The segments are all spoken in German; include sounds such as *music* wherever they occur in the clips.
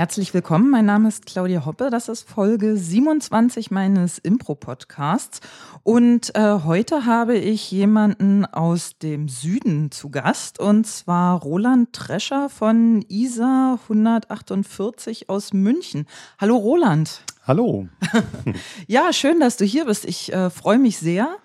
Herzlich willkommen, mein Name ist Claudia Hoppe, das ist Folge 27 meines Impro-Podcasts und äh, heute habe ich jemanden aus dem Süden zu Gast und zwar Roland Trescher von ISA 148 aus München. Hallo Roland. Hallo. *laughs* ja, schön, dass du hier bist. Ich äh, freue mich sehr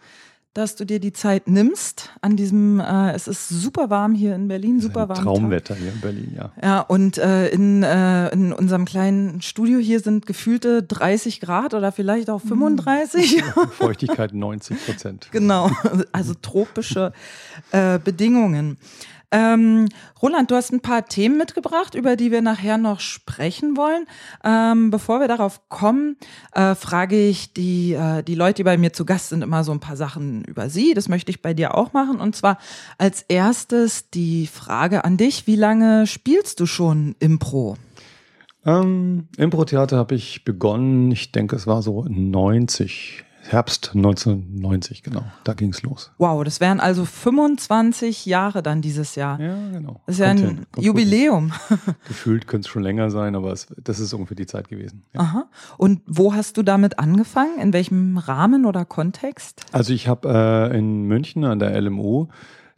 dass du dir die Zeit nimmst an diesem, äh, es ist super warm hier in Berlin, super warm. Traumwetter Tag. hier in Berlin, ja. Ja, und äh, in, äh, in unserem kleinen Studio hier sind gefühlte 30 Grad oder vielleicht auch 35. *laughs* Feuchtigkeit 90 Prozent. genau, also tropische äh, Bedingungen. Ähm, Roland, du hast ein paar Themen mitgebracht, über die wir nachher noch sprechen wollen. Ähm, bevor wir darauf kommen, äh, frage ich die, äh, die Leute, die bei mir zu Gast sind, immer so ein paar Sachen über sie. Das möchte ich bei dir auch machen. Und zwar als erstes die Frage an dich. Wie lange spielst du schon Impro? Ähm, Impro-Theater habe ich begonnen, ich denke, es war so 90, Herbst 1990, genau. Da ging es los. Wow, das wären also 25 Jahre dann dieses Jahr. Ja, genau. Das ist ja ein Jubiläum. Gefühlt könnte es schon länger sein, aber es, das ist ungefähr die Zeit gewesen. Ja. Aha. Und wo hast du damit angefangen? In welchem Rahmen oder Kontext? Also ich habe äh, in München an der LMU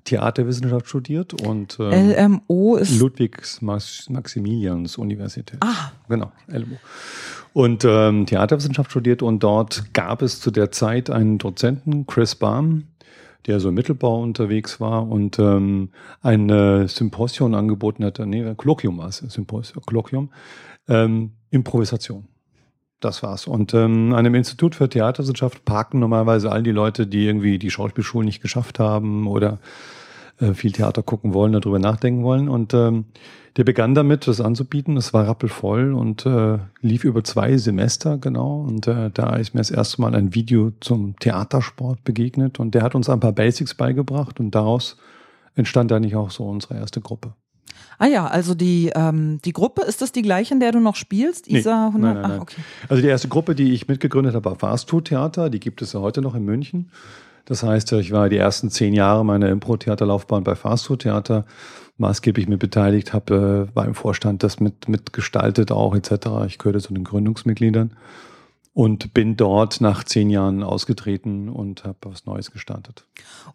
Theaterwissenschaft studiert und ähm, LMO ist Ludwigs Maximilians Universität. Ah, genau, LMO und ähm, Theaterwissenschaft studiert und dort gab es zu der Zeit einen Dozenten, Chris Baum, der so im Mittelbau unterwegs war und ähm, ein äh, Symposium angeboten hatte, nee, Kolloquium war es, Symposium, Kolloquium, ähm, Improvisation. Das war's. Und ähm, an dem Institut für Theaterwissenschaft parken normalerweise all die Leute, die irgendwie die Schauspielschulen nicht geschafft haben oder äh, viel Theater gucken wollen, darüber nachdenken wollen. Und ähm, der begann damit, das anzubieten. Es war rappelvoll und äh, lief über zwei Semester genau. Und äh, da ist mir das erste Mal ein Video zum Theatersport begegnet. Und der hat uns ein paar Basics beigebracht und daraus entstand eigentlich auch so unsere erste Gruppe. Ah ja, also die, ähm, die Gruppe, ist das die gleiche, in der du noch spielst? ISA 100? Nein, nein, nein. Ah, okay. Also die erste Gruppe, die ich mitgegründet habe, war Fast Food Theater. Die gibt es ja heute noch in München. Das heißt, ich war die ersten zehn Jahre meiner Impro-Theaterlaufbahn bei Fast Food Theater maßgeblich mit beteiligt, habe, äh, war im Vorstand das mit, mitgestaltet auch etc. Ich gehörte zu den Gründungsmitgliedern und bin dort nach zehn Jahren ausgetreten und habe was Neues gestartet.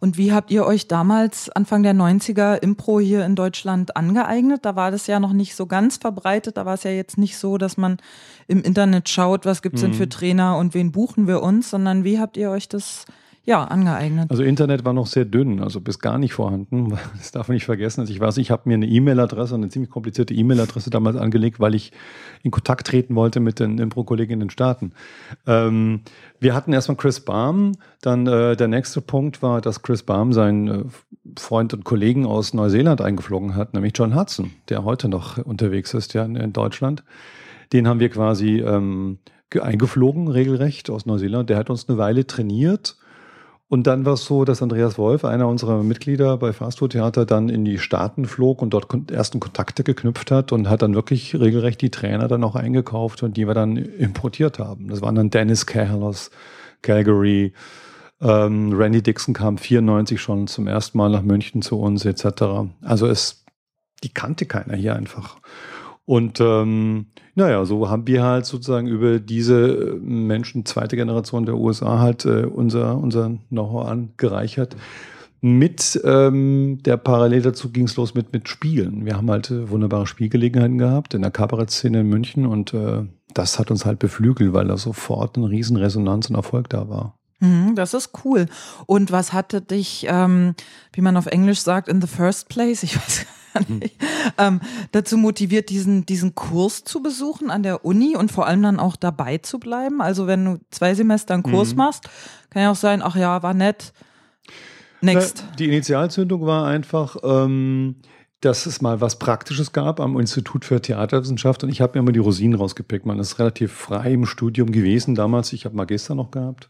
Und wie habt ihr euch damals, Anfang der 90er, Impro hier in Deutschland angeeignet? Da war das ja noch nicht so ganz verbreitet. Da war es ja jetzt nicht so, dass man im Internet schaut, was gibt's mhm. denn für Trainer und wen buchen wir uns, sondern wie habt ihr euch das ja, angeeignet. Also Internet war noch sehr dünn, also bis gar nicht vorhanden. *laughs* Das darf man nicht vergessen. Also ich weiß, ich habe mir eine E-Mail-Adresse, eine ziemlich komplizierte E-Mail-Adresse damals angelegt, weil ich in Kontakt treten wollte mit den Impro-Kollegen in den Staaten. Ähm, wir hatten erstmal Chris Baum, dann äh, der nächste Punkt war, dass Chris Baum seinen äh, Freund und Kollegen aus Neuseeland eingeflogen hat, nämlich John Hudson, der heute noch unterwegs ist ja in, in Deutschland. Den haben wir quasi ähm, eingeflogen, regelrecht aus Neuseeland. Der hat uns eine Weile trainiert und dann war es so, dass Andreas Wolf, einer unserer Mitglieder bei Fastfood Theater, dann in die Staaten flog und dort ersten Kontakte geknüpft hat und hat dann wirklich regelrecht die Trainer dann auch eingekauft und die wir dann importiert haben. Das waren dann Dennis aus Calgary, ähm, Randy Dixon kam 94 schon zum ersten Mal nach München zu uns etc. Also es, die kannte keiner hier einfach. Und ähm, naja, so haben wir halt sozusagen über diese äh, Menschen, zweite Generation der USA, halt äh, unser, unser Know-how angereichert. Mit ähm, der Parallel dazu ging es los mit, mit Spielen. Wir haben halt äh, wunderbare Spielgelegenheiten gehabt in der Kabarettszene in München und äh, das hat uns halt beflügelt, weil da sofort eine riesen Resonanz und Erfolg da war. Mhm, das ist cool. Und was hatte dich, ähm, wie man auf Englisch sagt, in the first place? Ich weiß nicht, ähm, dazu motiviert, diesen, diesen Kurs zu besuchen an der Uni und vor allem dann auch dabei zu bleiben. Also wenn du zwei Semester einen Kurs mhm. machst, kann ja auch sein, ach ja, war nett. Next. Na, die Initialzündung war einfach, ähm, dass es mal was Praktisches gab am Institut für Theaterwissenschaft und ich habe mir immer die Rosinen rausgepickt. Man ist relativ frei im Studium gewesen damals. Ich habe Magister noch gehabt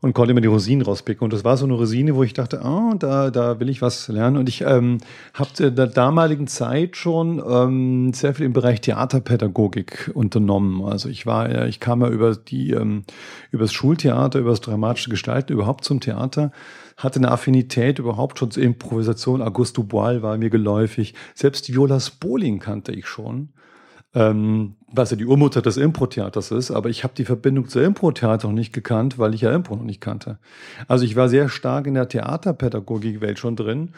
und konnte mir die Rosinen rauspicken. Und das war so eine Rosine, wo ich dachte, ah, da, da will ich was lernen. Und ich ähm, habe in der damaligen Zeit schon ähm, sehr viel im Bereich Theaterpädagogik unternommen. Also ich war, ich kam ja über die, ähm, über das Schultheater, über das dramatische Gestalten überhaupt zum Theater hatte eine Affinität überhaupt schon zur Improvisation. Auguste Dubois war mir geläufig. Selbst Viola Spolin kannte ich schon. Ähm, was ja die Urmutter des Impro-Theaters ist, aber ich habe die Verbindung zur Impro-Theater noch nicht gekannt, weil ich ja Impro noch nicht kannte. Also ich war sehr stark in der Theaterpädagogik-Welt schon drin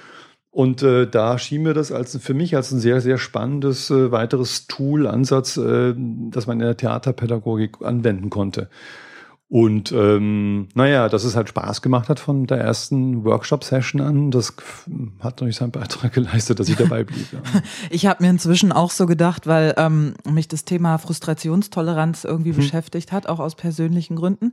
und äh, da schien mir das als für mich als ein sehr, sehr spannendes äh, weiteres Tool, Ansatz, äh, das man in der Theaterpädagogik anwenden konnte. Und ähm, naja, dass es halt Spaß gemacht hat von der ersten Workshop-Session an, das hat natürlich seinen Beitrag *laughs* geleistet, dass ich dabei blieb. Ja. *laughs* Ich habe mir inzwischen auch so gedacht, weil ähm, mich das Thema Frustrationstoleranz irgendwie hm. beschäftigt hat, auch aus persönlichen Gründen,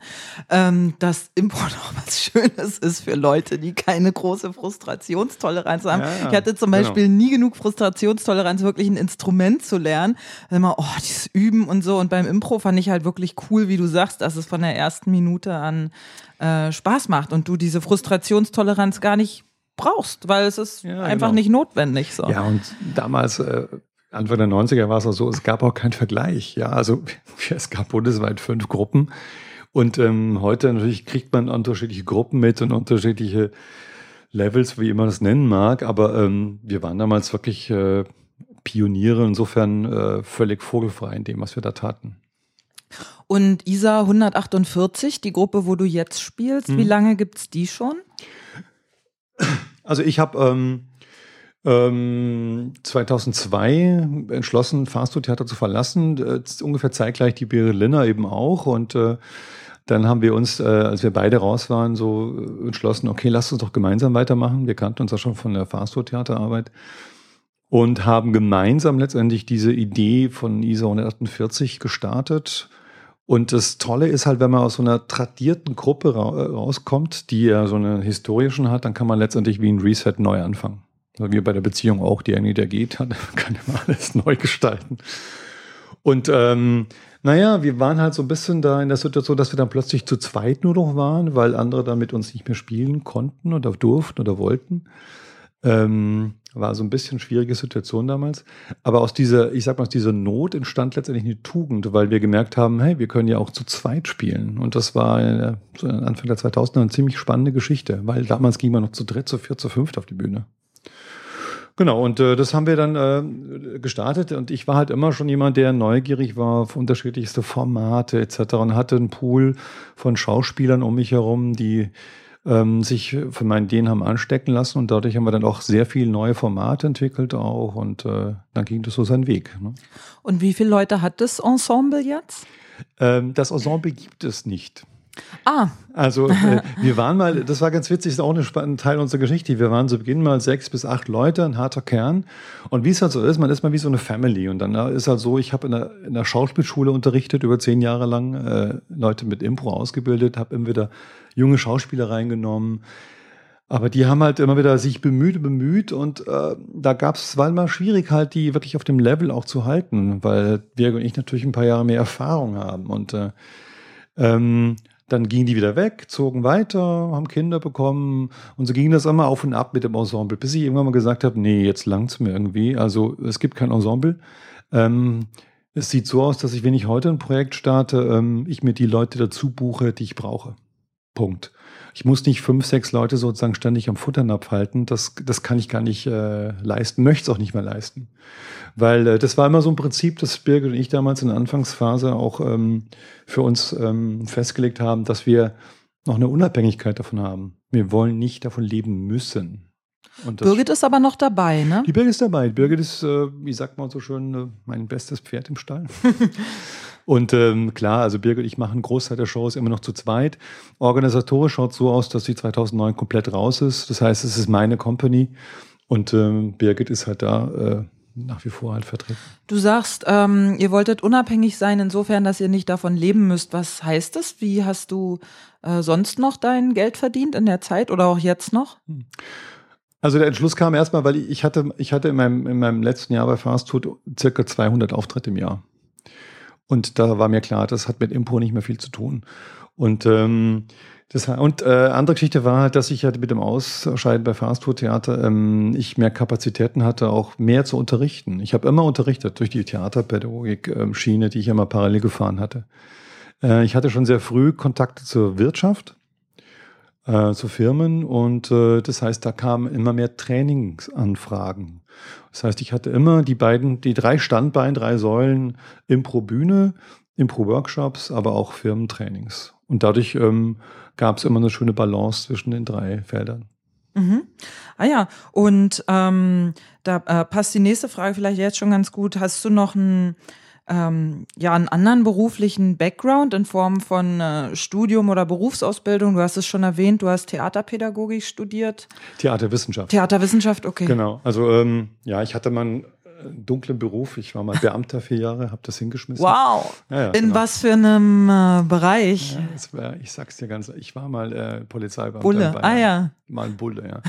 ähm, dass Import auch *laughs* was Schönes ist für Leute, die keine große Frustrationstoleranz haben. Ja, ja, ich hatte zum genau. Beispiel genau. nie genug Frustrationstoleranz, wirklich ein Instrument zu lernen. Immer, oh, dieses Üben und so. Und beim Impro fand ich halt wirklich cool, wie du sagst, dass es von der ersten Minute an äh, Spaß macht und du diese Frustrationstoleranz gar nicht brauchst, weil es ist ja, einfach genau. nicht notwendig. So. Ja, und damals, äh, Anfang der 90er war es auch so, es gab auch keinen Vergleich. Ja, also *laughs* es gab bundesweit fünf Gruppen. Und ähm, heute natürlich kriegt man unterschiedliche Gruppen mit und unterschiedliche Levels, wie man das nennen mag. Aber ähm, wir waren damals wirklich äh, Pioniere, insofern äh, völlig vogelfrei in dem, was wir da taten. Und ISA 148, die Gruppe, wo du jetzt spielst, mhm. wie lange gibt es die schon? Also ich habe ähm, ähm, 2002 entschlossen, Fastfood-Theater zu verlassen. Äh, ungefähr zeitgleich die Berliner eben auch. Und äh, dann haben wir uns, äh, als wir beide raus waren, so äh, entschlossen, okay, lass uns doch gemeinsam weitermachen. Wir kannten uns ja schon von der Fastfood-Theaterarbeit und haben gemeinsam letztendlich diese Idee von ISA 148 gestartet und das Tolle ist halt, wenn man aus so einer tradierten Gruppe ra rauskommt, die ja so eine Historie schon hat, dann kann man letztendlich wie ein Reset neu anfangen. Also wie bei der Beziehung auch, die eine, der geht, hat, *laughs* kann immer alles neu gestalten. Und ähm, naja, wir waren halt so ein bisschen da in der Situation, dass wir dann plötzlich zu zweit nur noch waren, weil andere dann mit uns nicht mehr spielen konnten oder durften oder wollten. Ähm, war so ein bisschen schwierige Situation damals. Aber aus dieser, ich sag mal, aus dieser Not entstand letztendlich eine Tugend, weil wir gemerkt haben, hey, wir können ja auch zu zweit spielen. Und das war äh, Anfang der 2000er eine ziemlich spannende Geschichte, weil damals ging man noch zu dritt, zu viert, zu fünft auf die Bühne. Genau, und äh, das haben wir dann äh, gestartet und ich war halt immer schon jemand, der neugierig war auf unterschiedlichste Formate etc. und hatte einen Pool von Schauspielern um mich herum, die ähm, sich von meinen Ideen haben anstecken lassen und dadurch haben wir dann auch sehr viele neue Formate entwickelt auch und äh, dann ging das so seinen Weg. Ne? Und wie viele Leute hat das Ensemble jetzt? Ähm, das Ensemble gibt es nicht. Ah. Also *laughs* äh, wir waren mal, das war ganz witzig, ist auch ein Teil unserer Geschichte. Wir waren zu Beginn mal sechs bis acht Leute, ein harter Kern. Und wie es halt so ist, man ist mal wie so eine Family. Und dann ist halt so, ich habe in der, in der Schauspielschule unterrichtet, über zehn Jahre lang, äh, Leute mit Impro ausgebildet, habe immer wieder junge Schauspieler reingenommen. Aber die haben halt immer wieder sich bemüht, bemüht und äh, da gab es, war immer schwierig halt, die wirklich auf dem Level auch zu halten, weil wir und ich natürlich ein paar Jahre mehr Erfahrung haben und äh, ähm, dann gingen die wieder weg, zogen weiter, haben Kinder bekommen und so ging das immer auf und ab mit dem Ensemble, bis ich irgendwann mal gesagt habe, nee, jetzt langt's mir irgendwie. Also es gibt kein Ensemble. Ähm, es sieht so aus, dass ich, wenn ich heute ein Projekt starte, ähm, ich mir die Leute dazu buche, die ich brauche. Punkt. Ich muss nicht fünf, sechs Leute sozusagen ständig am Futternapf halten. Das, das kann ich gar nicht äh, leisten, möchte es auch nicht mehr leisten. Weil äh, das war immer so ein Prinzip, das Birgit und ich damals in der Anfangsphase auch ähm, für uns ähm, festgelegt haben, dass wir noch eine Unabhängigkeit davon haben. Wir wollen nicht davon leben müssen. Und Birgit ist aber noch dabei, ne? Die Birgit ist dabei. Birgit ist, äh, wie sagt man so schön, äh, mein bestes Pferd im Stall. *laughs* Und ähm, klar, also Birgit und ich machen einen Großteil der Shows immer noch zu zweit. Organisatorisch schaut so aus, dass sie 2009 komplett raus ist. Das heißt, es ist meine Company und ähm, Birgit ist halt da äh, nach wie vor halt vertreten. Du sagst, ähm, ihr wolltet unabhängig sein, insofern, dass ihr nicht davon leben müsst. Was heißt das? Wie hast du äh, sonst noch dein Geld verdient in der Zeit oder auch jetzt noch? Also der Entschluss kam erstmal, weil ich hatte, ich hatte in meinem, in meinem letzten Jahr bei Fast Food circa 200 Auftritte im Jahr. Und da war mir klar, das hat mit Impro nicht mehr viel zu tun. Und ähm, das, und äh, andere Geschichte war halt, dass ich halt mit dem Ausscheiden bei Fastfood-Theater ähm, ich mehr Kapazitäten hatte, auch mehr zu unterrichten. Ich habe immer unterrichtet durch die Theaterpädagogik-Schiene, ähm, die ich immer parallel gefahren hatte. Äh, ich hatte schon sehr früh Kontakte zur Wirtschaft äh, zu Firmen und äh, das heißt, da kamen immer mehr Trainingsanfragen. Das heißt, ich hatte immer die beiden, die drei Standbeine, drei Säulen Impro-Bühne, Impro-Workshops, aber auch Firmentrainings. Und dadurch ähm, gab es immer eine schöne Balance zwischen den drei Feldern. Mhm. Ah ja, und ähm, da äh, passt die nächste Frage vielleicht jetzt schon ganz gut. Hast du noch ein ähm, ja einen anderen beruflichen Background in Form von äh, Studium oder Berufsausbildung. Du hast es schon erwähnt, du hast Theaterpädagogik studiert. Theaterwissenschaft. Theaterwissenschaft, okay. Genau. Also ähm, ja, ich hatte mal dunklen Beruf. Ich war mal Beamter vier Jahre, habe das hingeschmissen. Wow. Ja, ja, In genau. was für einem äh, Bereich? Ja, war, ich sag's dir ganz, ich war mal äh, Polizeibeamter. Bulle, ah ja. Mal ein Bulle, ja.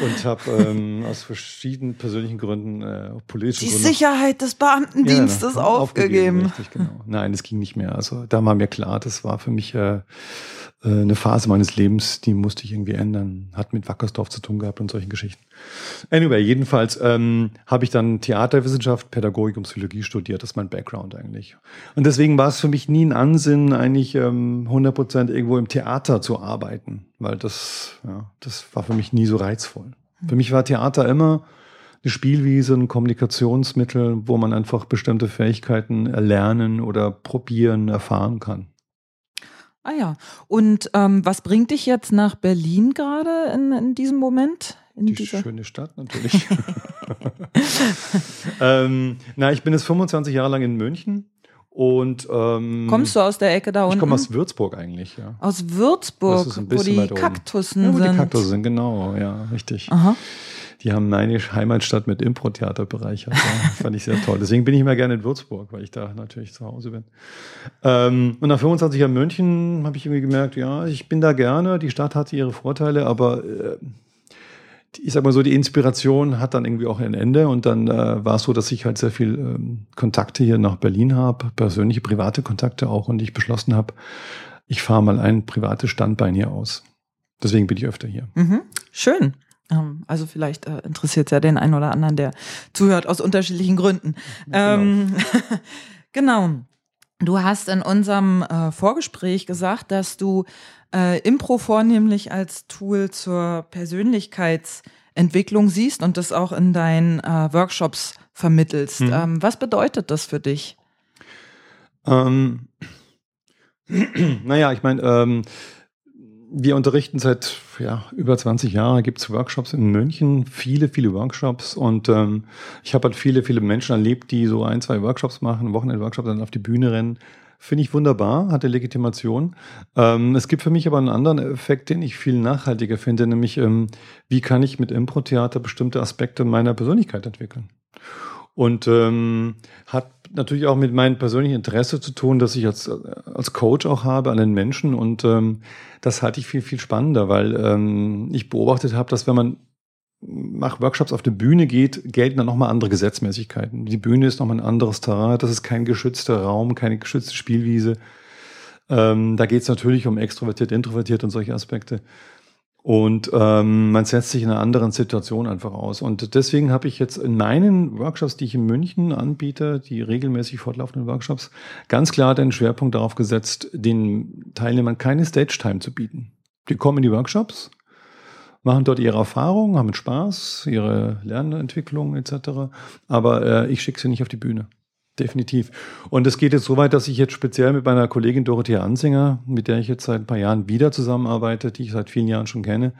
*laughs* Und habe ähm, aus verschiedenen persönlichen Gründen, äh, politischen Die Gründen. Sicherheit des Beamtendienstes aufgegeben. aufgegeben. Richtig, genau. Nein, das ging nicht mehr. Also da war mir klar, das war für mich äh, eine Phase meines Lebens, die musste ich irgendwie ändern. Hat mit Wackersdorf zu tun gehabt und solchen Geschichten. Anyway, jedenfalls ähm, habe ich dann Theaterwissenschaft, Pädagogik und Psychologie studiert. Das ist mein Background eigentlich. Und deswegen war es für mich nie ein Ansinnen, eigentlich ähm, 100% irgendwo im Theater zu arbeiten, weil das, ja, das war für mich nie so reizvoll. Für mich war Theater immer eine Spielwiese, ein Kommunikationsmittel, wo man einfach bestimmte Fähigkeiten erlernen oder probieren, erfahren kann. Ah ja. Und ähm, was bringt dich jetzt nach Berlin gerade in, in diesem Moment? In Die dieser? schöne Stadt natürlich. *laughs* ähm, na, ich bin jetzt 25 Jahre lang in München. Und ähm, kommst du aus der Ecke da unten? Ich komme aus Würzburg eigentlich, ja. Aus Würzburg, wo die Kaktussen ja, wo sind. die Kaktussen sind, genau, ja, richtig. Aha die haben meine Heimatstadt mit Impro-Theater bereichert. Ja. Fand ich sehr toll. Deswegen bin ich immer gerne in Würzburg, weil ich da natürlich zu Hause bin. Ähm, und nach 25 Jahren München habe ich irgendwie gemerkt, ja, ich bin da gerne. Die Stadt hatte ihre Vorteile, aber äh, ich sag mal so, die Inspiration hat dann irgendwie auch ein Ende und dann äh, war es so, dass ich halt sehr viel ähm, Kontakte hier nach Berlin habe, persönliche private Kontakte auch und ich beschlossen habe, ich fahre mal ein privates Standbein hier aus. Deswegen bin ich öfter hier. Mhm. Schön. Ähm, also vielleicht äh, interessiert es ja den einen oder anderen, der zuhört aus unterschiedlichen Gründen. Genau. Ähm, *laughs* genau. Du hast in unserem äh, Vorgespräch gesagt, dass du äh, Impro vornehmlich als Tool zur Persönlichkeitsentwicklung siehst und das auch in deinen äh, Workshops vermittelst. Mhm. Ähm, was bedeutet das für dich? Ähm, *clears throat* naja, ich meine, ähm, wir unterrichten seit ja, über 20 Jahren, gibt es Workshops in München, viele, viele Workshops und ähm, ich habe halt viele, viele Menschen erlebt, die so ein, zwei Workshops machen, Wochenend-Workshops dann auf die Bühne rennen. Finde ich wunderbar, hat eine Legitimation. Ähm, es gibt für mich aber einen anderen Effekt, den ich viel nachhaltiger finde, nämlich ähm, wie kann ich mit Impro-Theater bestimmte Aspekte meiner Persönlichkeit entwickeln. Und ähm, hat natürlich auch mit meinem persönlichen Interesse zu tun, dass ich als, als Coach auch habe an den Menschen. Und ähm, das halte ich viel, viel spannender, weil ähm, ich beobachtet habe, dass wenn man nach Workshops auf die Bühne geht, gelten dann nochmal andere Gesetzmäßigkeiten. Die Bühne ist nochmal ein anderes Terrain, das ist kein geschützter Raum, keine geschützte Spielwiese. Ähm, da geht es natürlich um extrovertiert, introvertiert und solche Aspekte. Und ähm, man setzt sich in einer anderen Situation einfach aus. Und deswegen habe ich jetzt in meinen Workshops, die ich in München anbiete, die regelmäßig fortlaufenden Workshops, ganz klar den Schwerpunkt darauf gesetzt, den Teilnehmern keine Stage-Time zu bieten. Die kommen in die Workshops, machen dort ihre Erfahrungen, haben Spaß, ihre Lernentwicklung etc. Aber äh, ich schicke sie nicht auf die Bühne. Definitiv. Und es geht jetzt so weit, dass ich jetzt speziell mit meiner Kollegin Dorothea Ansinger, mit der ich jetzt seit ein paar Jahren wieder zusammenarbeite, die ich seit vielen Jahren schon kenne,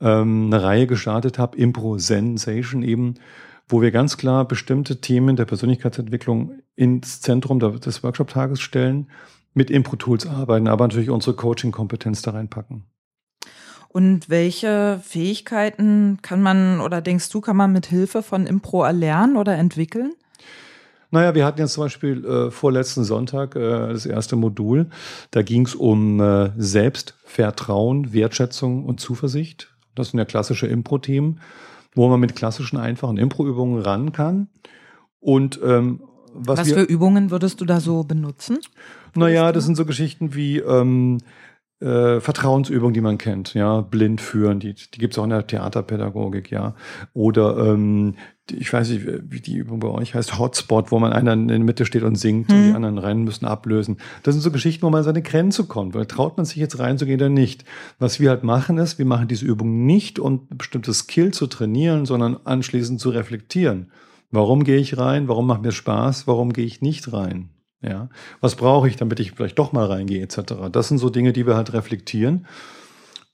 ähm, eine Reihe gestartet habe, Impro Sensation eben, wo wir ganz klar bestimmte Themen der Persönlichkeitsentwicklung ins Zentrum des Workshop-Tages stellen, mit Impro-Tools arbeiten, aber natürlich unsere Coaching-Kompetenz da reinpacken. Und welche Fähigkeiten kann man oder denkst du, kann man mit Hilfe von Impro erlernen oder entwickeln? Naja, wir hatten jetzt zum Beispiel äh, vorletzten Sonntag äh, das erste Modul. Da ging es um äh, Selbstvertrauen, Wertschätzung und Zuversicht. Das sind ja klassische Impro-Themen, wo man mit klassischen, einfachen Impro-Übungen ran kann. Und ähm, was, was für Übungen würdest du da so benutzen? Naja, das sind so Geschichten wie ähm, äh, Vertrauensübungen, die man kennt, ja, blind führen, die, die gibt es auch in der Theaterpädagogik, ja. Oder ähm, ich weiß nicht, wie die Übung bei euch heißt, Hotspot, wo man einer in der Mitte steht und singt Mhm. und die anderen rennen müssen ablösen. Das sind so Geschichten, wo man an seine Grenze kommt. Weil traut man sich jetzt reinzugehen oder nicht? Was wir halt machen ist, wir machen diese Übung nicht, um bestimmte Skill zu trainieren, sondern anschließend zu reflektieren. Warum gehe ich rein? Warum macht mir Spaß? Warum gehe ich nicht rein? Ja, was brauche ich, damit ich vielleicht doch mal reingehe, etc. Das sind so Dinge, die wir halt reflektieren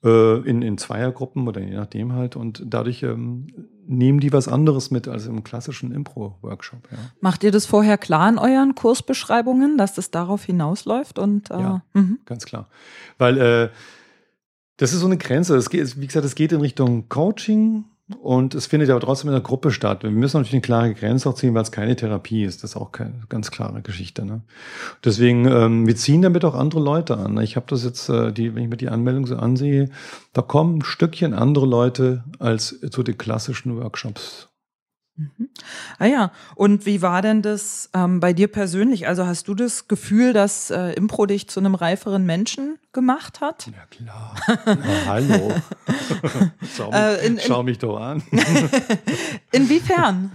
äh, in, in Zweiergruppen oder je nachdem halt und dadurch ähm, nehmen die was anderes mit als im klassischen Impro-Workshop. Ja. Macht ihr das vorher klar in euren Kursbeschreibungen, dass das darauf hinausläuft? Und, äh, Ja. mhm. Ganz klar. Weil äh, das ist so eine Grenze. Es geht, wie gesagt, es geht in Richtung Coaching und es findet aber trotzdem in der Gruppe statt. Wir müssen natürlich eine klare Grenze auch ziehen, weil es keine Therapie ist. Das ist auch keine ganz klare Geschichte. Ne? Deswegen, ähm, wir ziehen damit auch andere Leute an. Ich habe das jetzt, äh, die, wenn ich mir die Anmeldung so ansehe, da kommen ein Stückchen andere Leute als zu den klassischen Workshops. Mhm. Ah ja, und wie war denn das ähm, bei dir persönlich? Also hast du das Gefühl, dass äh, Impro dich zu einem reiferen Menschen gemacht hat? Ja klar. Na, hallo. *laughs* schau, mich, Äh, in- in- schau mich doch an. *laughs* Inwiefern?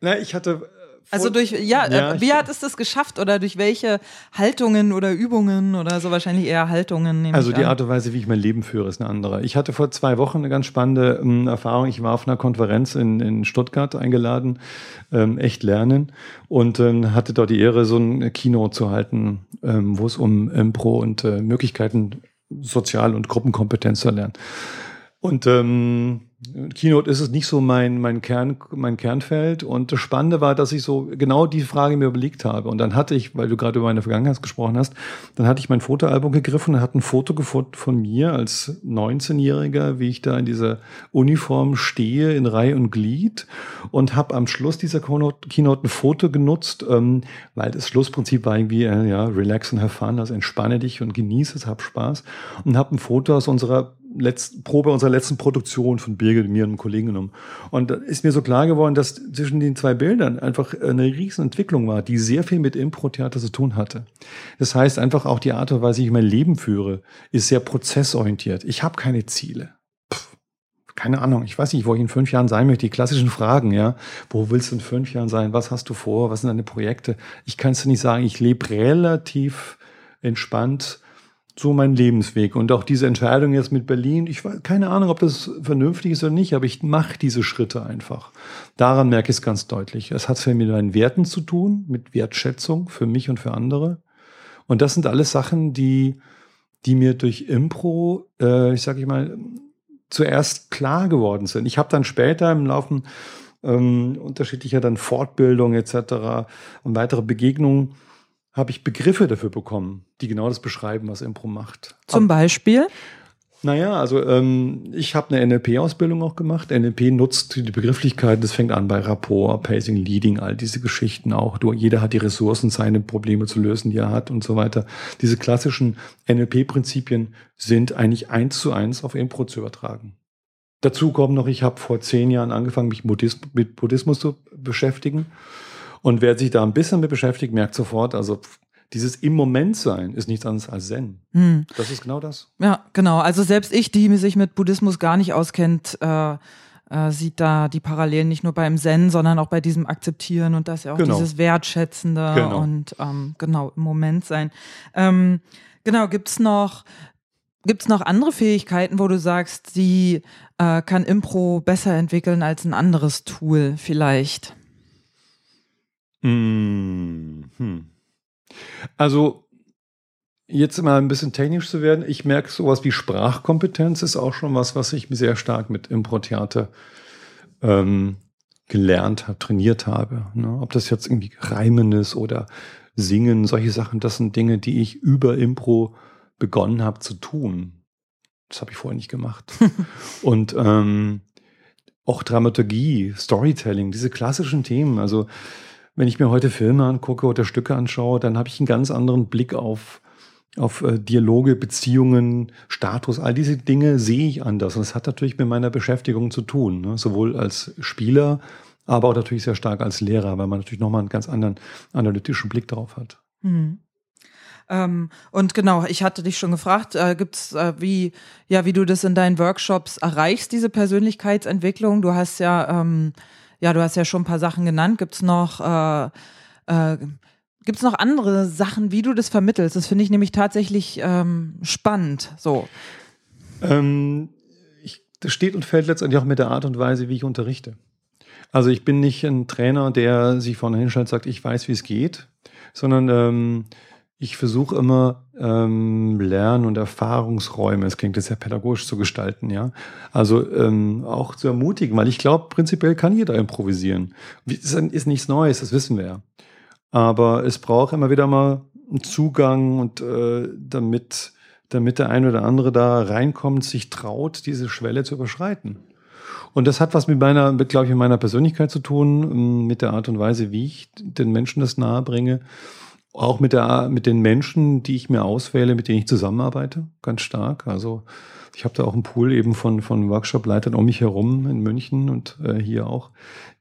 Na, ich hatte. Äh, Also durch, ja, Ja, äh, wie hat es das geschafft oder durch welche Haltungen oder Übungen oder so wahrscheinlich eher Haltungen? Also die. Art und Weise, wie ich mein Leben führe, ist eine andere. Ich hatte vor zwei Wochen eine ganz spannende ähm, Erfahrung. Ich war auf einer Konferenz in, in Stuttgart eingeladen, ähm, echt lernen, und ähm, hatte dort die Ehre, so ein Keynote zu halten, ähm, wo es um Impro und äh, Möglichkeiten Sozial- und Gruppenkompetenz zu erlernen. Und ähm, Keynote ist es nicht so mein, mein, Kern, mein Kernfeld. Und das Spannende war, dass ich so genau die Frage mir überlegt habe. Und dann hatte ich, weil du gerade über meine Vergangenheit gesprochen hast, dann hatte ich mein Fotoalbum gegriffen und hatte ein Foto gefunden von mir als 19-Jähriger, wie ich da in dieser Uniform stehe, in Reihe und Glied. Und habe am Schluss dieser Keynote, Keynote ein Foto genutzt, ähm, weil das Schlussprinzip war irgendwie, äh, ja, relax and have fun, also entspanne dich und genieße es, hab Spaß. Und habe ein Foto aus unserer letzten Probe unserer letzten Produktion von Birgit, mir und einem Kollegen genommen. Und da ist mir so klar geworden, dass zwischen den zwei Bildern einfach eine riesen Entwicklung war, die sehr viel mit Impro-Theater zu tun hatte. Das heißt einfach auch die Art und Weise, wie ich mein Leben führe, ist sehr prozessorientiert. Ich habe keine Ziele. Pff, keine Ahnung, ich weiß nicht, wo ich in fünf Jahren sein möchte. Die klassischen Fragen, ja. Wo willst du in fünf Jahren sein? Was hast du vor? Was sind deine Projekte? Ich kann es dir nicht sagen. Ich lebe relativ entspannt so mein Lebensweg. Und auch diese Entscheidung jetzt mit Berlin, ich weiß keine Ahnung, ob das vernünftig ist oder nicht, aber ich mache diese Schritte einfach. Daran merke ich es ganz deutlich. Es hat viel mit meinen Werten zu tun, mit Wertschätzung für mich und für andere. Und das sind alles Sachen, die, die mir durch Impro, äh, ich sage ich mal, zuerst klar geworden sind. Ich habe dann später im Laufe ähm, unterschiedlicher dann Fortbildung etc. und weitere Begegnungen habe ich Begriffe dafür bekommen, die genau das beschreiben, was Impro macht. Zum Beispiel? Naja, also ähm, ich habe eine NLP-Ausbildung auch gemacht. NLP nutzt die Begrifflichkeiten, das fängt an bei Rapport, Pacing, Leading, all diese Geschichten auch. Du, jeder hat die Ressourcen, seine Probleme zu lösen, die er hat und so weiter. Diese klassischen NLP-Prinzipien sind eigentlich eins zu eins auf Impro zu übertragen. Dazu kommt noch, ich habe vor zehn Jahren angefangen, mich Buddhis mit Buddhismus zu beschäftigen. Und wer sich da ein bisschen mit beschäftigt, merkt sofort, also dieses im Moment sein ist nichts anderes als Zen. Hm. Das ist genau das. Ja, genau. Also selbst ich, die sich mit Buddhismus gar nicht auskennt, äh, äh, sieht da die Parallelen nicht nur beim Zen, sondern auch bei diesem Akzeptieren und das ja auch Genau. dieses Wertschätzende Genau. und ähm, genau im Moment sein. Ähm, genau, gibt's noch gibt's noch andere Fähigkeiten, wo du sagst, die äh, kann Impro besser entwickeln als ein anderes Tool vielleicht? Mhm. Hm. Also jetzt mal ein bisschen technisch zu werden. Ich merke sowas wie Sprachkompetenz ist auch schon was, was ich sehr stark mit Impro-Theater ähm, gelernt habe, trainiert habe. Ne? Ob das jetzt irgendwie Reimen ist oder Singen, solche Sachen, das sind Dinge, die ich über Impro begonnen habe zu tun. Das habe ich vorher nicht gemacht. *laughs* Und ähm, auch Dramaturgie, Storytelling, diese klassischen Themen. Also wenn ich mir heute Filme angucke oder Stücke anschaue, dann habe ich einen ganz anderen Blick auf, auf äh, Dialoge, Beziehungen, Status, all diese Dinge sehe ich anders. Und das hat natürlich mit meiner Beschäftigung zu tun, ne? sowohl als Spieler, aber auch natürlich sehr stark als Lehrer, weil man natürlich nochmal einen ganz anderen analytischen Blick darauf hat. Hm. Ähm, und genau, ich hatte dich schon gefragt, äh, gibt's äh, wie ja, wie du das in deinen Workshops erreichst, diese Persönlichkeitsentwicklung? Du hast ja ähm, ja, du hast ja schon ein paar Sachen genannt. Gibt's noch äh, äh, Gibt es noch andere Sachen, wie du das vermittelst? Das finde ich nämlich tatsächlich ähm, spannend. So. Ähm, ich, das steht und fällt letztendlich auch mit der Art und Weise, wie ich unterrichte. Also ich bin nicht ein Trainer, der sich vorne hinstellt und sagt, ich weiß, wie es geht, sondern ähm, ich versuche immer ähm, Lern- und Erfahrungsräume, es klingt jetzt sehr pädagogisch zu gestalten, ja. Also ähm, auch zu ermutigen, weil ich glaube, prinzipiell kann jeder improvisieren. Das ist nichts Neues, das wissen wir ja. Aber es braucht immer wieder mal einen Zugang und äh, damit, damit der eine oder andere da reinkommt, sich traut, diese Schwelle zu überschreiten. Und das hat was mit meiner, glaube ich, meiner Persönlichkeit zu tun, ähm, mit der Art und Weise, wie ich den Menschen das nahe bringe. Auch mit der, mit den Menschen, die ich mir auswähle, mit denen ich zusammenarbeite, ganz stark. Also ich habe da auch einen Pool eben von, von Workshop-Leitern um mich herum in München und äh, hier auch,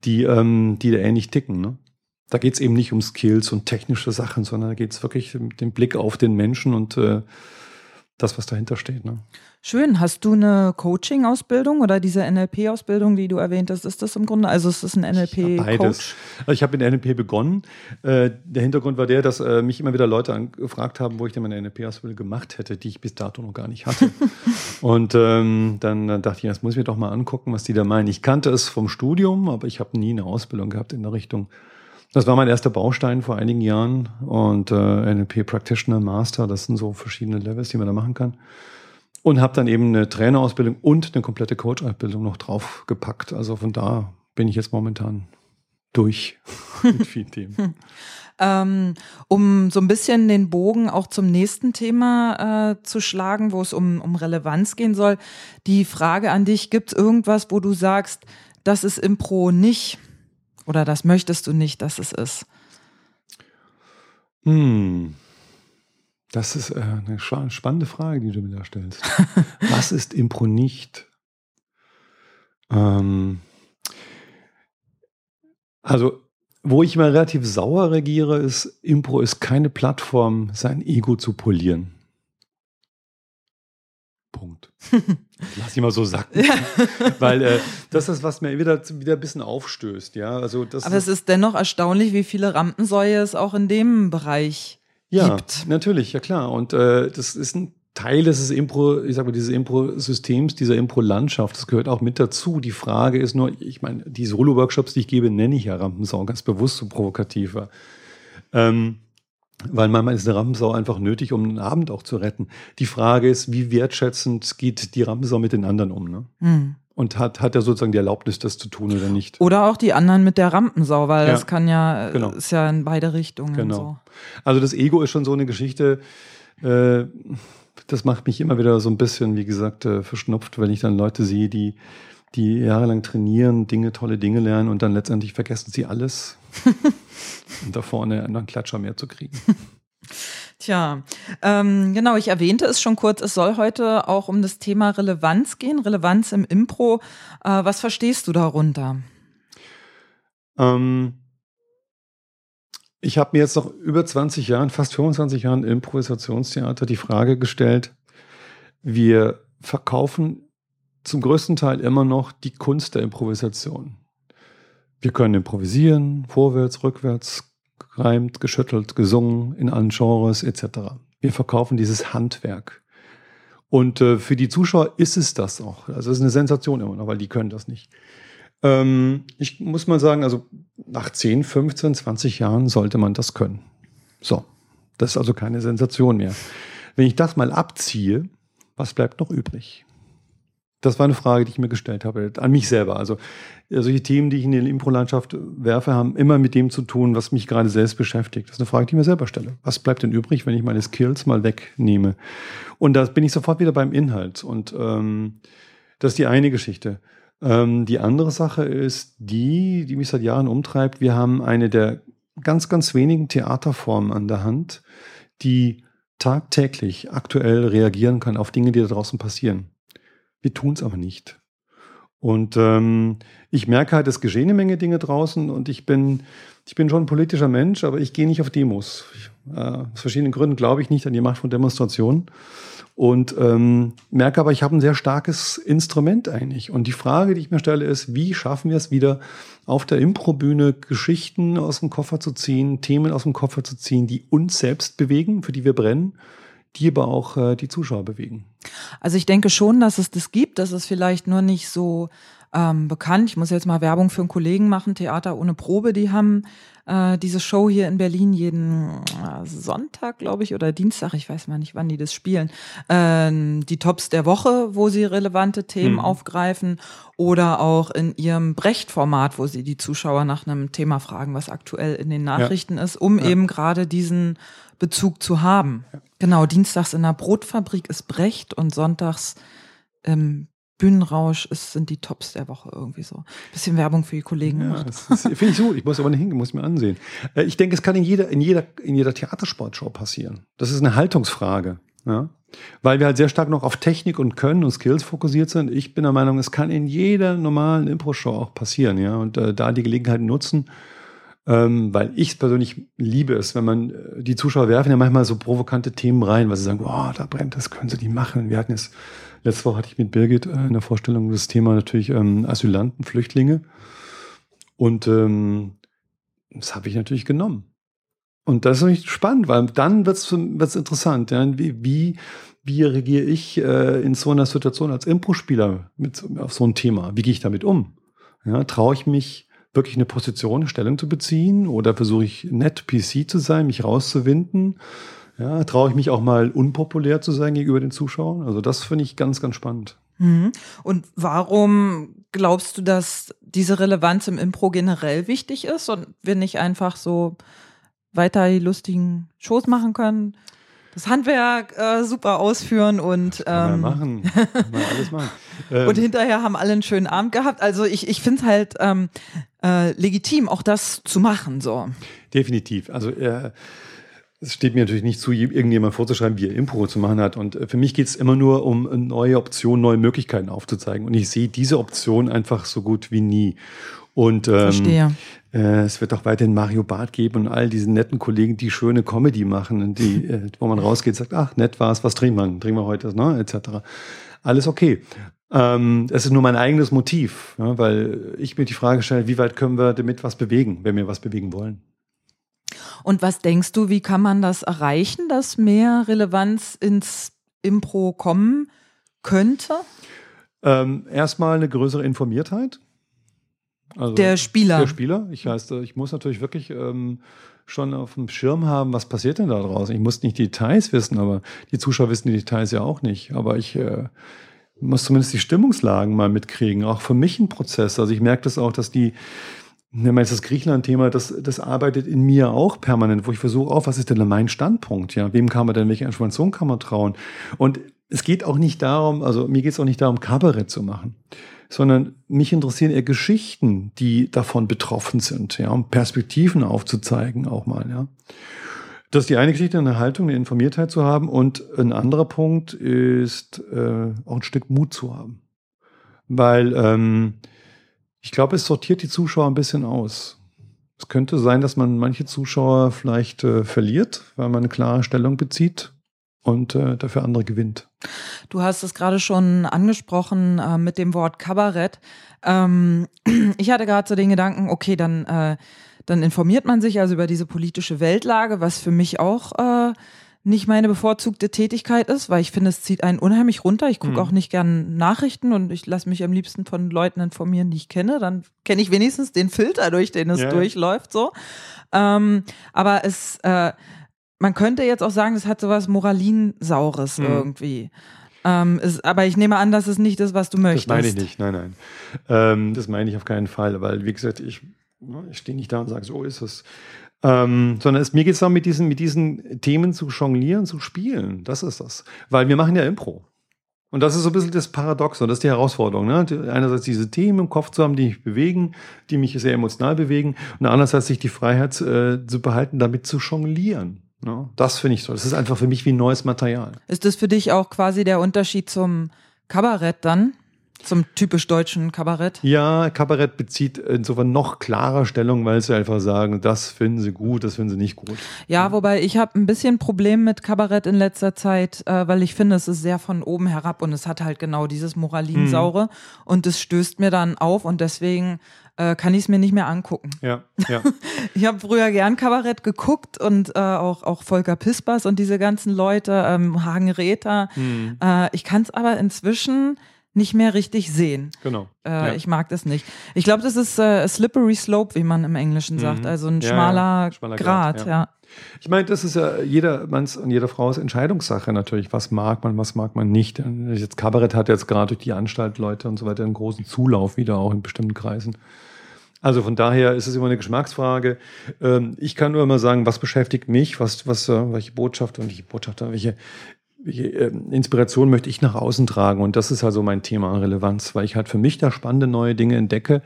die, ähm, die da ähnlich ticken. Ne? da geht es eben nicht um Skills und technische Sachen, sondern da geht es wirklich mit dem Blick auf den Menschen und äh, das, was dahinter steht. Ne? Schön. Hast du eine Coaching-Ausbildung oder diese NLP-Ausbildung, die du erwähnt hast? Ist das im Grunde, also ist das ein NLP-Coach? Also ich habe in NLP begonnen. Äh, der Hintergrund war der, dass äh, mich immer wieder Leute gefragt haben, wo ich denn meine NLP-Ausbildung gemacht hätte, die ich bis dato noch gar nicht hatte. *laughs* und ähm, dann, dann dachte ich, das muss ich mir doch mal angucken, was die da meinen. Ich kannte es vom Studium, aber ich habe nie eine Ausbildung gehabt in der Richtung. Das war mein erster Baustein vor einigen Jahren und äh, NLP Practitioner Master, das sind so verschiedene Levels, die man da machen kann. Und habe dann eben eine Trainerausbildung und eine komplette Coach-Ausbildung noch draufgepackt. Also von da bin ich jetzt momentan durch *laughs* mit vielen Themen. Ähm, um so ein bisschen den Bogen auch zum nächsten Thema äh, zu schlagen, wo es um, um Relevanz gehen soll. Die Frage an dich, gibt es irgendwas, wo du sagst, das ist Impro nicht? Oder das möchtest du nicht, dass es ist? Hm. Das ist äh, eine spannende Frage, die du mir da stellst. *laughs* Was ist Impro nicht? Ähm, also, wo ich immer relativ sauer regiere, ist, Impro ist keine Plattform, sein Ego zu polieren. Punkt. *laughs* Lass ich mal so sacken. Ja. *laughs* Weil äh, das ist, was mir wieder, wieder ein bisschen aufstößt. Ja? Also das Aber es ist dennoch erstaunlich, wie viele Rampensäue es auch in dem Bereich ja, gibt. Ja, natürlich, ja klar. Und äh, das ist ein Teil des Impro, ich sag mal, dieses Impro-Systems, dieser Impro-Landschaft, das gehört auch mit dazu. Die Frage ist nur, ich meine, die Solo-Workshops, die ich gebe, nenne ich ja Rampensau, ganz bewusst so provokativer. Ähm, weil manchmal ist eine Rampensau einfach nötig, um einen Abend auch zu retten. Die Frage ist, wie wertschätzend geht die Rampensau mit den anderen um? Ne? Mhm. Und hat, hat er sozusagen die Erlaubnis, das zu tun oder nicht? Oder auch die anderen mit der Rampensau, weil ja, das kann ja, genau. ist ja in beide Richtungen. Genau. So. Also das Ego ist schon so eine Geschichte, äh, das macht mich immer wieder so ein bisschen, wie gesagt, äh, verschnupft, wenn ich dann Leute sehe, die, die jahrelang trainieren, Dinge, tolle Dinge lernen und dann letztendlich vergessen sie alles. *laughs* und da vorne einen Klatscher mehr zu kriegen. *laughs* Tja, ähm, genau, ich erwähnte es schon kurz, es soll heute auch um das Thema Relevanz gehen, Relevanz im Impro. Äh, was verstehst du darunter? Ähm, ich habe mir jetzt noch über 20 Jahren, fast 25 Jahren Improvisationstheater die Frage gestellt, wir verkaufen zum größten Teil immer noch die Kunst der Improvisation. Wir können improvisieren, vorwärts, rückwärts, gereimt, geschüttelt, gesungen, in allen Genres etc. Wir verkaufen dieses Handwerk. Und äh, für die Zuschauer ist es das auch. Also es ist eine Sensation immer noch, weil die können das nicht. Ähm, ich muss mal sagen, also nach 10, 15, 20 Jahren sollte man das können. So, das ist also keine Sensation mehr. Wenn ich das mal abziehe, was bleibt noch übrig? Das war eine Frage, die ich mir gestellt habe, an mich selber. Also solche Themen, die ich in die Impro-Landschaft werfe, haben immer mit dem zu tun, was mich gerade selbst beschäftigt. Das ist eine Frage, die ich mir selber stelle. Was bleibt denn übrig, wenn ich meine Skills mal wegnehme? Und da bin ich sofort wieder beim Inhalt. Und ähm, das ist die eine Geschichte. Ähm, die andere Sache ist die, die mich seit Jahren umtreibt. Wir haben eine der ganz, ganz wenigen Theaterformen an der Hand, die tagtäglich aktuell reagieren kann auf Dinge, die da draußen passieren. Wir tun es aber nicht. Und ähm, ich merke halt, es geschehen eine Menge Dinge draußen und ich bin, ich bin schon ein politischer Mensch, aber ich gehe nicht auf Demos. Ich Äh, aus verschiedenen Gründen glaube ich nicht an die Macht von Demonstrationen. Und ähm, merke aber, ich habe ein sehr starkes Instrument eigentlich. Und die Frage, die ich mir stelle, ist, wie schaffen wir es wieder auf der Improbühne Geschichten aus dem Koffer zu ziehen, Themen aus dem Koffer zu ziehen, die uns selbst bewegen, für die wir brennen, die aber auch äh, die Zuschauer bewegen. Also ich denke schon, dass es das gibt, dass es vielleicht nur nicht so ähm, bekannt. Ich muss jetzt mal Werbung für einen Kollegen machen, Theater ohne Probe. Die haben äh, diese Show hier in Berlin jeden äh, Sonntag, glaube ich, oder Dienstag, ich weiß mal nicht, wann die das spielen. Ähm, die Tops der Woche, wo sie relevante Themen mhm. aufgreifen. Oder auch in ihrem Brecht-Format, wo sie die Zuschauer nach einem Thema fragen, was aktuell in den Nachrichten ja. ist, um ja. eben gerade diesen Bezug zu haben. Ja. Genau, dienstags in der Brotfabrik ist Brecht und sonntags im Bühnenrausch ist, sind die Tops der Woche irgendwie so. Bisschen Werbung für die Kollegen ja, Finde ich so. Ich muss aber nicht hingehen, muss mir ansehen. Äh, ich denke, es kann in jeder, in jeder, in jeder Theatersportshow passieren. Das ist eine Haltungsfrage. Ja? Weil wir halt sehr stark noch auf Technik und Können und Skills fokussiert sind. Ich bin der Meinung, es kann in jeder normalen Impro-Show auch passieren, ja. Und äh, da die Gelegenheit nutzen, ähm, weil ich persönlich liebe es, wenn man, äh, die Zuschauer werfen ja manchmal so provokante Themen rein, weil sie sagen, oh, da brennt, das können sie nicht machen. Wir hatten jetzt Letzte Woche hatte ich mit Birgit äh, in der Vorstellung das Thema natürlich ähm, Asylanten, Flüchtlinge. Und ähm, das habe ich natürlich genommen. Und das ist natürlich spannend, weil dann wird es interessant. Ja? Wie, wie, wie reagiere ich äh, in so einer Situation als Impro-Spieler auf so ein Thema? Wie gehe ich damit um? Ja, Traue ich mich wirklich eine Position, Stellung zu beziehen oder versuche ich nett PC zu sein, mich rauszuwinden? Ja, traue ich mich auch mal unpopulär zu sein gegenüber den Zuschauern? Also das finde ich ganz, ganz spannend. Mhm. Und warum glaubst du, dass diese Relevanz im Impro generell wichtig ist und wir nicht einfach so weiter die lustigen Shows machen können? Das Handwerk äh, super ausführen und ähm, machen. alles machen. *laughs* Ähm, und hinterher haben alle einen schönen Abend gehabt. Also ich, ich finde es halt ähm, äh, legitim, auch das zu machen. So. Definitiv. Also äh, es steht mir natürlich nicht zu, irgendjemand vorzuschreiben, wie er Impro zu machen hat. Und äh, für mich geht es immer nur um äh, neue Optionen, neue Möglichkeiten aufzuzeigen. Und ich sehe diese Option einfach so gut wie nie. Und ähm, Verstehe. Äh, es wird auch weiterhin Mario Barth geben und all diese netten Kollegen, die schöne Comedy machen und die, *laughs* äh, wo man rausgeht, sagt, ach, nett war's, was trinken wir? Trinken wir heute, ne? etc. Alles okay. Ähm, es ist nur mein eigenes Motiv, ja, weil ich mir die Frage stelle, wie weit können wir damit was bewegen, wenn wir was bewegen wollen. Und was denkst du, wie kann man das erreichen, dass mehr Relevanz ins Impro kommen könnte? Ähm, erstmal eine größere Informiertheit. Also der Spieler. Der Spieler. Ich heißt, ich muss natürlich wirklich ähm, schon auf dem Schirm haben, was passiert denn da draußen. Ich muss nicht die Details wissen, aber die Zuschauer wissen die Details ja auch nicht. Aber ich äh, muss zumindest die Stimmungslagen mal mitkriegen. Auch für mich ein Prozess. Also ich merke das auch, dass die Nehmen wir jetzt das Griechenland-Thema, das, das arbeitet in mir auch permanent, wo ich versuche, auch, was ist denn mein Standpunkt? Ja, wem kann man denn, welche Information kann man trauen? Und es geht auch nicht darum, also mir geht es auch nicht darum, Kabarett zu machen, sondern mich interessieren eher Geschichten, die davon betroffen sind, ja, um Perspektiven aufzuzeigen auch mal, ja. Das ist die eine Geschichte, eine Haltung, eine Informiertheit zu haben. Und ein anderer Punkt ist äh, auch ein Stück Mut zu haben. Weil ähm, ich glaube, es sortiert die Zuschauer ein bisschen aus. Es könnte sein, dass man manche Zuschauer vielleicht äh, verliert, weil man eine klare Stellung bezieht und äh, dafür andere gewinnt. Du hast es gerade schon angesprochen äh, mit dem Wort Kabarett. Ähm, *clears throat* ich hatte gerade so den Gedanken, okay, dann, äh, dann informiert man sich also über diese politische Weltlage, was für mich auch äh, nicht meine bevorzugte Tätigkeit ist, weil ich finde, es zieht einen unheimlich runter. Ich gucke mhm. auch nicht gern Nachrichten und ich lasse mich am liebsten von Leuten informieren, die ich kenne. Dann kenne ich wenigstens den Filter, durch den es ja. durchläuft. So, ähm, aber es, äh, man könnte jetzt auch sagen, es hat sowas Moralinsaures mhm. irgendwie. Ähm, ist, aber ich nehme an, dass es nicht ist, was du möchtest. Das meine ich nicht, nein, nein. Ähm, das meine ich auf keinen Fall, weil, wie gesagt, ich, ich stehe nicht da und sage, so ist es. Ähm, sondern es, mir geht es darum, mit diesen, mit diesen Themen zu jonglieren, zu spielen. Das ist das. Weil wir machen ja Impro. Und das ist so ein bisschen das Paradox und das ist die Herausforderung. Ne? Einerseits diese Themen im Kopf zu haben, die mich bewegen, die mich sehr emotional bewegen, und andererseits sich die Freiheit äh, zu behalten, damit zu jonglieren. Ne? Das finde ich so. Das ist einfach für mich wie neues Material. Ist das für dich auch quasi der Unterschied zum Kabarett dann? Zum typisch deutschen Kabarett? Ja, Kabarett bezieht insofern noch klarer Stellung, weil sie einfach sagen, das finden sie gut, das finden sie nicht gut. Ja, wobei ich habe ein bisschen Problem mit Kabarett in letzter Zeit, äh, weil ich finde, es ist sehr von oben herab und es hat halt genau dieses Moralinsaure mhm. und es stößt mir dann auf und deswegen äh, kann ich es mir nicht mehr angucken. Ja, ja. *laughs* ich habe früher gern Kabarett geguckt und äh, auch, auch Volker Pispers und diese ganzen Leute, ähm, Hagen Räther. Mhm. Äh, ich kann es aber inzwischen nicht mehr richtig sehen. Genau. Äh, ja. Ich mag das nicht. Ich glaube, das ist äh, slippery slope, wie man im Englischen sagt. Mhm. Also ein ja, schmaler, ja. schmaler, Grad, Grad ja. Ich meine, das ist ja jedermanns und jeder Frau's Entscheidungssache natürlich. Was mag man, was mag man nicht. Jetzt Kabarett hat jetzt gerade durch die Anstalt Leute und so weiter einen großen Zulauf wieder auch in bestimmten Kreisen. Also von daher ist es immer eine Geschmacksfrage. Ähm, ich kann nur immer sagen, was beschäftigt mich, was, was, äh, welche Botschaft und welche Botschafter, welche, Inspiration möchte ich nach außen tragen. Und das ist also mein Thema an Relevanz, weil ich halt für mich da spannende neue Dinge entdecke.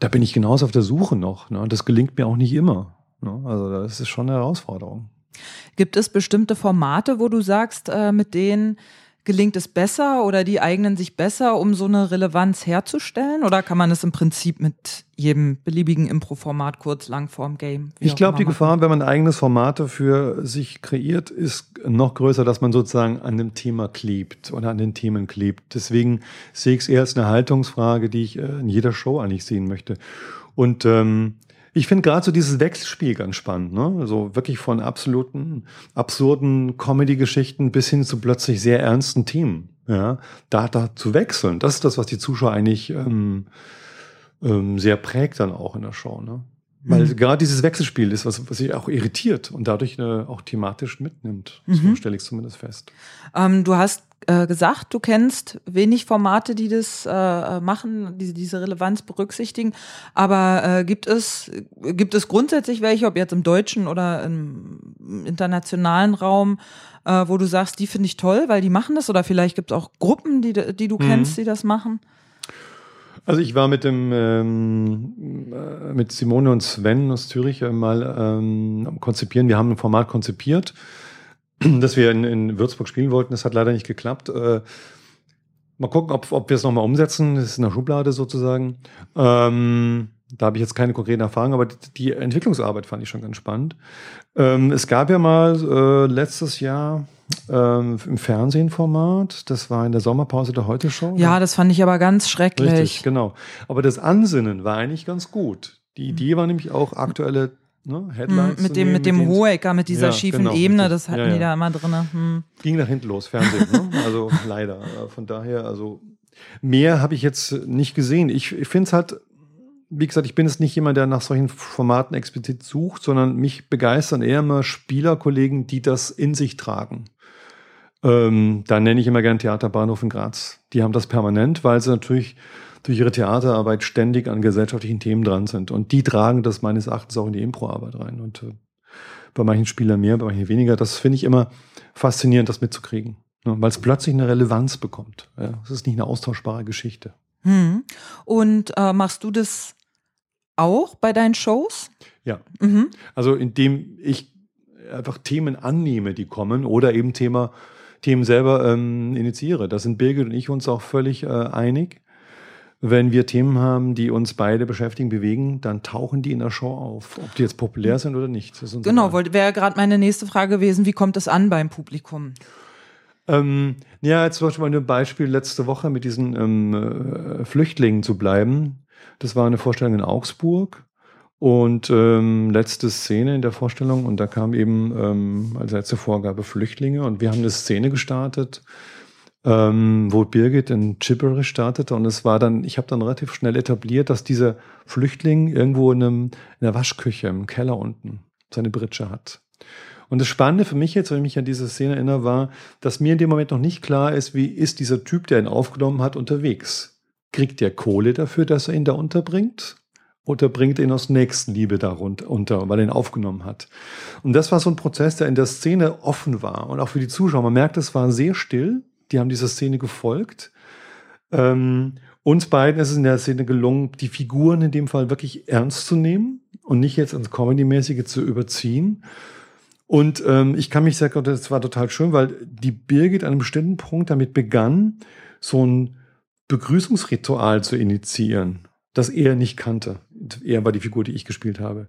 Da bin ich genauso auf der Suche noch. Ne? Das gelingt mir auch nicht immer. Ne? Also das ist schon eine Herausforderung. Gibt es bestimmte Formate, wo du sagst, äh, mit denen gelingt es besser oder die eignen sich besser, um so eine Relevanz herzustellen? Oder kann man es im Prinzip mit jedem beliebigen Impro-Format, kurz, Langform, Game? Ich glaube, die Gefahr, wenn man ein eigenes Format dafür sich kreiert, ist noch größer, dass man sozusagen an dem Thema klebt oder an den Themen klebt. Deswegen sehe ich es eher als eine Haltungsfrage, die ich äh, in jeder Show eigentlich sehen möchte. Und ähm, ich finde gerade so dieses Wechselspiel ganz spannend, ne? Also wirklich von absoluten, absurden Comedy-Geschichten bis hin zu plötzlich sehr ernsten Themen. Ja, da, da zu wechseln, das ist das, was die Zuschauer eigentlich ähm, ähm, sehr prägt dann auch in der Show. Ne? Weil mhm. gerade dieses Wechselspiel ist, was, was sich auch irritiert und dadurch äh, auch thematisch mitnimmt. Mhm. So stelle ich es zumindest fest. Ähm, du hast äh, gesagt, du kennst wenig Formate, die das äh, machen, die diese Relevanz berücksichtigen. Aber äh, gibt es gibt es grundsätzlich welche, ob jetzt im deutschen oder im internationalen Raum, äh, wo du sagst, die finde ich toll, weil die machen das? Oder vielleicht gibt es auch Gruppen, die, die du mhm. kennst, die das machen? Also ich war mit dem ähm, äh, mit Simone und Sven aus Zürich mal ähm, konzipieren. Wir haben ein Format konzipiert, *clears throat* das wir in, in Würzburg spielen wollten. Das hat leider nicht geklappt. Äh, mal gucken, ob, ob wir es nochmal umsetzen. Das ist in der Schublade sozusagen. Ähm, da habe ich jetzt keine konkreten Erfahrungen, aber die Entwicklungsarbeit fand ich schon ganz spannend. Ähm, es gab ja mal äh, letztes Jahr ähm, im Fernsehformat, das war in der Sommerpause der Heute-Show. Ja, das fand ich aber ganz schrecklich. Richtig, genau. Aber das Ansinnen war eigentlich ganz gut. Die mhm. Idee war nämlich auch aktuelle ne, Headlines. Mm, mit dem, mit dem Hohecker, mit dieser ja, schiefen genau, Ebene, das hatten ja, ja. die da immer drin. Hm. Ging nach hinten los, Fernsehen. ne? *laughs* Also leider. Von daher, also mehr habe ich jetzt nicht gesehen. Ich, ich finde es halt wie gesagt, ich bin jetzt nicht jemand, der nach solchen Formaten explizit sucht, sondern mich begeistern eher immer Spielerkollegen, die das in sich tragen. Ähm, da nenne ich immer gern Theaterbahnhof in Graz. Die haben das permanent, weil sie natürlich durch ihre Theaterarbeit ständig an gesellschaftlichen Themen dran sind. Und die tragen das meines Erachtens auch in die Improarbeit rein. Und äh, bei manchen Spielern mehr, bei manchen weniger. Das finde ich immer faszinierend, das mitzukriegen. Ne? Weil es plötzlich eine Relevanz bekommt. Es ja? ist nicht eine austauschbare Geschichte. Hm. Und äh, machst du das auch bei deinen Shows? Ja. Mhm. Also indem ich einfach Themen annehme, die kommen oder eben Thema, Themen selber ähm, initiiere. Da sind Birgit und ich uns auch völlig äh, einig. Wenn wir Themen haben, die uns beide beschäftigen, bewegen, dann tauchen die in der Show auf, ob die jetzt populär sind oder nicht. Genau, wäre gerade meine nächste Frage gewesen, wie kommt es an beim Publikum? Ähm, ja, jetzt zum Beispiel mal ein Beispiel letzte Woche mit diesen ähm, äh, Flüchtlingen zu bleiben. Das war eine Vorstellung in Augsburg. Und ähm, letzte Szene in der Vorstellung, und da kam eben ähm, als letzte Vorgabe Flüchtlinge. Und wir haben eine Szene gestartet, ähm, wo Birgit in Gibberish startete. Und es war dann, ich habe dann relativ schnell etabliert, dass dieser Flüchtling irgendwo in, einem, in der Waschküche im Keller unten seine Britsche hat. Und das Spannende für mich jetzt, wenn ich mich an diese Szene erinnere, war, dass mir in dem Moment noch nicht klar ist, wie ist dieser Typ, der ihn aufgenommen hat, unterwegs. Kriegt der Kohle dafür, dass er ihn da unterbringt? Oder bringt ihn aus Nächstenliebe darunter, unter, weil er ihn aufgenommen hat? Und das war so ein Prozess, der in der Szene offen war. Und auch für die Zuschauer. Man merkt, es war sehr still. Die haben dieser Szene gefolgt. Ähm, uns beiden ist es in der Szene gelungen, die Figuren in dem Fall wirklich ernst zu nehmen und nicht jetzt ins Comedy-mäßige zu überziehen. Und ähm, ich kann mich sehr, das war total schön, weil die Birgit an einem bestimmten Punkt damit begann, so ein Begrüßungsritual zu initiieren, das er nicht kannte. Er war die Figur, die ich gespielt habe.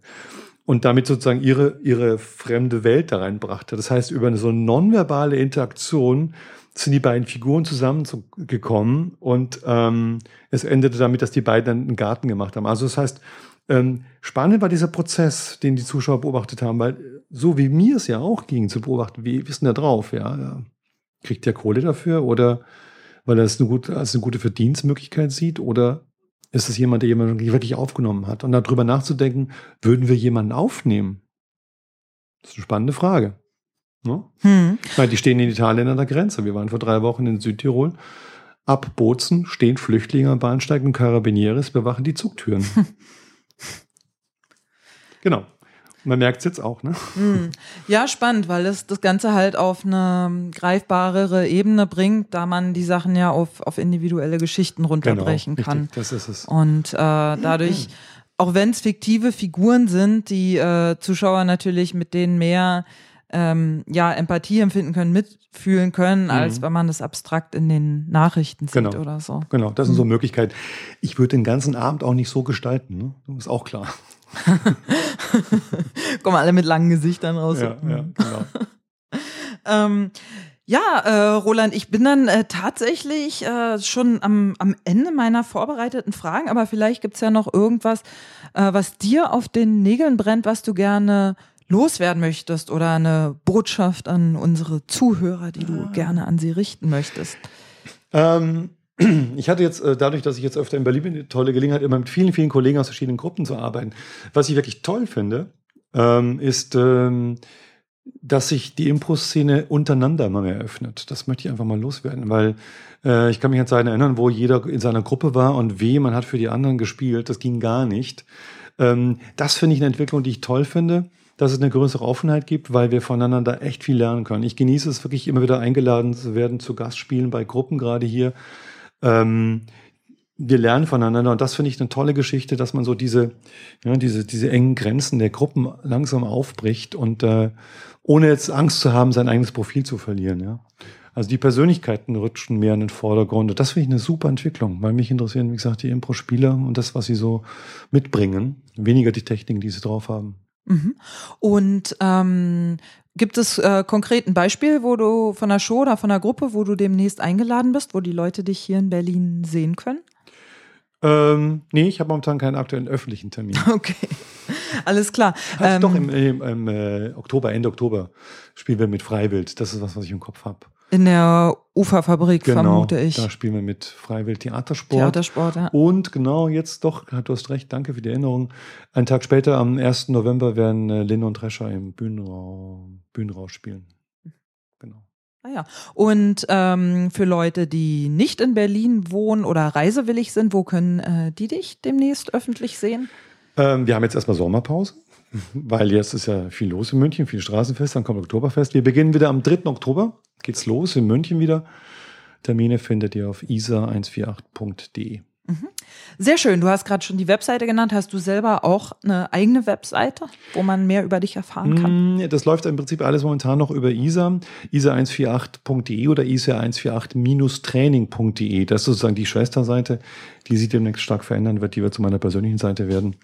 Und damit sozusagen ihre, ihre fremde Welt da reinbrachte. Das heißt, über eine so nonverbale Interaktion sind die beiden Figuren zusammengekommen und ähm, es endete damit, dass die beiden dann einen Garten gemacht haben. Also das heißt, ähm, spannend war dieser Prozess, den die Zuschauer beobachtet haben, weil so wie mir es ja auch ging zu beobachten, wie wissen da drauf, ja, ja, kriegt der Kohle dafür oder weil er es eine gute, als eine gute Verdienstmöglichkeit sieht oder ist es jemand, der jemanden wirklich aufgenommen hat? Und darüber nachzudenken, würden wir jemanden aufnehmen? Das ist eine spannende Frage. Ne? Hm. Weil die stehen in Italien an der Grenze. Wir waren vor drei Wochen in Südtirol. Ab Bozen stehen Flüchtlinge am Bahnsteig und Carabinieri bewachen die Zugtüren. *laughs* genau. Man merkt es jetzt auch, ne? Hm. Ja, spannend, weil es das Ganze halt auf eine greifbarere Ebene bringt, da man die Sachen ja auf, auf individuelle Geschichten runterbrechen genau, kann. das ist es. Und äh, dadurch, auch wenn es fiktive Figuren sind, die äh, Zuschauer natürlich mit denen mehr ähm, ja, Empathie empfinden können, mitfühlen können, mhm. als wenn man das abstrakt in den Nachrichten sieht genau. oder so. Genau, das sind so mhm. Möglichkeiten. Ich würde den ganzen Abend auch nicht so gestalten, ne? Das ist auch klar. *laughs* *laughs* Kommen alle mit langen Gesichtern raus. Ja, ja genau. *laughs* ähm, ja, äh, Roland, ich bin dann äh, tatsächlich äh, schon am, am Ende meiner vorbereiteten Fragen, aber vielleicht gibt's ja noch irgendwas, äh, was dir auf den Nägeln brennt, was du gerne loswerden möchtest oder eine Botschaft an unsere Zuhörer, die du ah. gerne an sie richten möchtest. Ähm, ich hatte jetzt, äh, dadurch, dass ich jetzt öfter in Berlin bin, eine tolle Gelegenheit, immer mit vielen, vielen Kollegen aus verschiedenen Gruppen zu arbeiten. Was ich wirklich toll finde, ähm, ist, ähm, dass sich die Impro-Szene untereinander immer mehr öffnet. Das möchte ich einfach mal loswerden, weil äh, ich kann mich an Zeiten erinnern, wo jeder in seiner Gruppe war und weh, man hat für die anderen gespielt. Das ging gar nicht. Ähm, das finde ich eine Entwicklung, die ich toll finde, dass es eine größere Offenheit gibt, weil wir voneinander echt viel lernen können. Ich genieße es wirklich immer wieder eingeladen zu werden zu Gastspielen bei Gruppen, gerade hier ähm, wir lernen voneinander und das finde ich eine tolle Geschichte, dass man so diese, ja, diese, diese engen Grenzen der Gruppen langsam aufbricht und äh, ohne jetzt Angst zu haben, sein eigenes Profil zu verlieren. Ja. Also die Persönlichkeiten rutschen mehr in den Vordergrund und das finde ich eine super Entwicklung, weil mich interessieren, wie gesagt, die Impro-Spieler und das, was sie so mitbringen, weniger die Techniken, die sie drauf haben. Mhm. Und ähm, Gibt es äh, konkret ein Beispiel, wo du von der Show oder von der Gruppe, wo du demnächst eingeladen bist, wo die Leute dich hier in Berlin sehen können? Ähm, nee, ich habe momentan keinen aktuellen öffentlichen Termin. *laughs* Okay, alles klar. Also ähm, doch im, im, im äh, Oktober, Ende Oktober spielen wir mit Freiwild. Das ist was, was ich im Kopf habe. In der Uferfabrik, genau, vermute ich. Da spielen wir mit Freiwild Theatersport. Theatersport, ja. Und genau jetzt doch, du hast recht, danke für die Erinnerung. Einen Tag später, am 1. November, werden äh, Lin und Drescher im Bühnenraum, Bühnenraum spielen. Genau. Ah ja. Und ähm, für Leute, die nicht in Berlin wohnen oder reisewillig sind, wo können äh, die dich demnächst öffentlich sehen? Ähm, wir haben jetzt erstmal Sommerpause weil jetzt ist ja viel los in München, viel Straßenfest, dann kommt Oktoberfest. Wir beginnen wieder am 3. Oktober geht's los in München wieder. Termine findet ihr auf isa148.de. Mhm. Sehr schön. Du hast gerade schon die Webseite genannt. Hast du selber auch eine eigene Webseite, wo man mehr über dich erfahren kann? Mm, das läuft im Prinzip alles momentan noch über ISA, isa148.de oder isa148-training.de. Das ist sozusagen die Schwesterseite, die sich demnächst stark verändern wird, die wird zu meiner persönlichen Seite werden.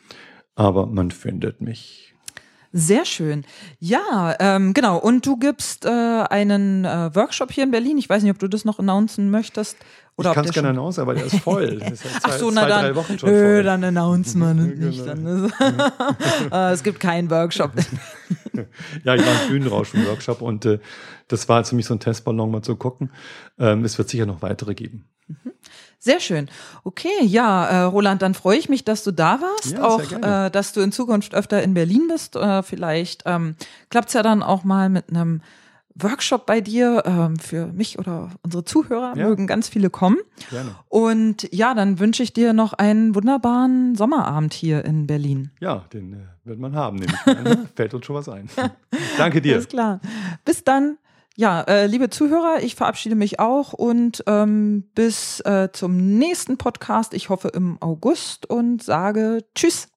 Aber man findet mich. Sehr schön. Ja, ähm, genau. Und du gibst äh, einen äh, Workshop hier in Berlin. Ich weiß nicht, ob du das noch announcen möchtest. Oder ich kann es gerne announcen, aber der ist voll. *laughs* ist ja zwei, Ach so, na zwei, dann, Wochen schon nö, voll. dann announcen wir *laughs* nicht. Genau. Dann *laughs* äh, es gibt keinen Workshop. ja, ich war im Bühnenrauschen-Workshop und äh, das war für mich so ein Testballon, mal zu gucken. Ähm, es wird sicher noch weitere geben. Mhm. Sehr schön. Okay, ja, äh, Roland, dann freue ich mich, dass du da warst, ja, auch äh, dass du in Zukunft öfter in Berlin bist. Äh, vielleicht ähm, klappt es ja dann auch mal mit einem Workshop bei dir ähm, für mich oder unsere Zuhörer. Ja. Mögen ganz viele kommen. Gerne. Und ja, dann wünsche ich dir noch einen wunderbaren Sommerabend hier in Berlin. Ja, den äh, wird man haben, nehme ich an. Ne? *laughs* Fällt uns schon was ein. Danke dir. Alles klar. Bis dann. Ja, äh, liebe Zuhörer, ich verabschiede mich auch und ähm, bis äh, zum nächsten Podcast, ich hoffe im August und sage Tschüss.